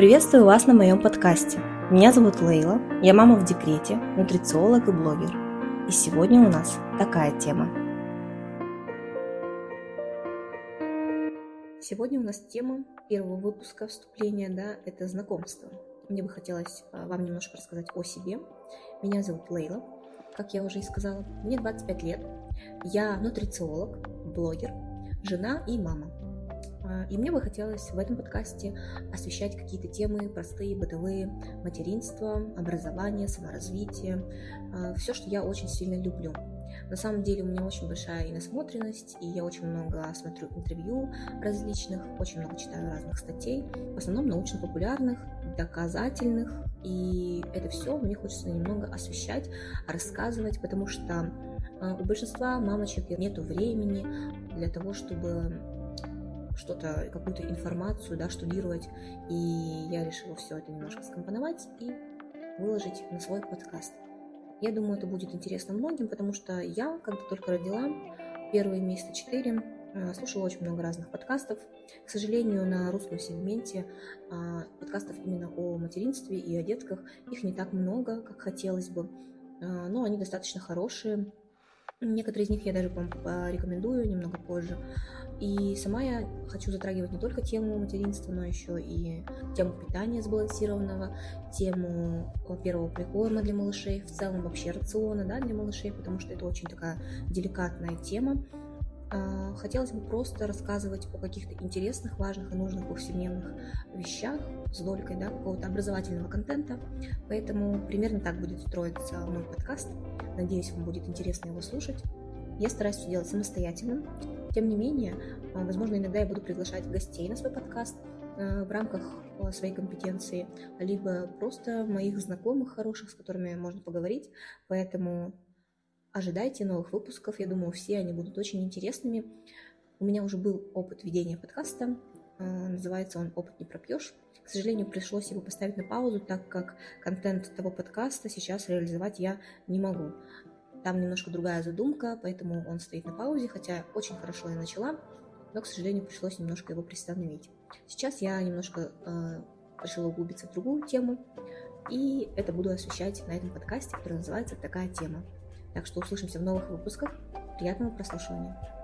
Приветствую вас на моем подкасте. Меня зовут Лейла, я мама в декрете, нутрициолог и блогер. И сегодня у нас такая тема. Сегодня у нас тема первого выпуска вступления, да, это знакомство. Мне бы хотелось а, вам немножко рассказать о себе. Меня зовут Лейла, как я уже и сказала. Мне 25 лет. Я нутрициолог, блогер, жена и мама. А, и мне бы хотелось в этом подкасте освещать какие-то темы простые, бытовые, материнство, образование, саморазвитие, а, все, что я очень сильно люблю. На самом деле у меня очень большая и насмотренность, и я очень много смотрю интервью различных, очень много читаю разных статей, в основном научно-популярных, доказательных, и это все мне хочется немного освещать, рассказывать, потому что а, у большинства мамочек нет времени для того, чтобы что-то, какую-то информацию, да, штудировать. И я решила все это немножко скомпоновать и выложить на свой подкаст. Я думаю, это будет интересно многим, потому что я, когда только родила, первые месяца четыре, э, слушала очень много разных подкастов. К сожалению, на русском сегменте а, подкастов именно о материнстве и о детках их не так много, как хотелось бы, а, но они достаточно хорошие. Некоторые из них я даже вам порекомендую немного позже. И сама я хочу затрагивать не только тему материнства, но еще и тему питания сбалансированного, тему первого прикорма для малышей, в целом вообще рациона да, для малышей, потому что это очень такая деликатная тема. А, хотелось бы просто рассказывать о каких-то интересных, важных и нужных повседневных вещах с долькой да, какого-то образовательного контента. Поэтому примерно так будет строиться мой подкаст. Надеюсь, вам будет интересно его слушать. Я стараюсь все делать самостоятельно. Тем не менее, а, возможно, иногда я буду приглашать гостей на свой подкаст а, в рамках своей компетенции, либо просто моих знакомых хороших, с которыми можно поговорить. Поэтому Ожидайте новых выпусков, я думаю, все они будут очень интересными. У меня уже был опыт ведения подкаста, а, называется он «Опыт не пропьешь». К сожалению, пришлось его поставить на паузу, так как контент того подкаста сейчас реализовать я не могу. Там немножко другая задумка, поэтому он стоит на паузе, хотя очень хорошо я начала, но, к сожалению, пришлось немножко его приостановить. Сейчас я немножко э, решила углубиться в другую тему, и это буду освещать на этом подкасте, который называется «Такая тема». Так что услышимся в новых выпусках. Приятного прослушивания.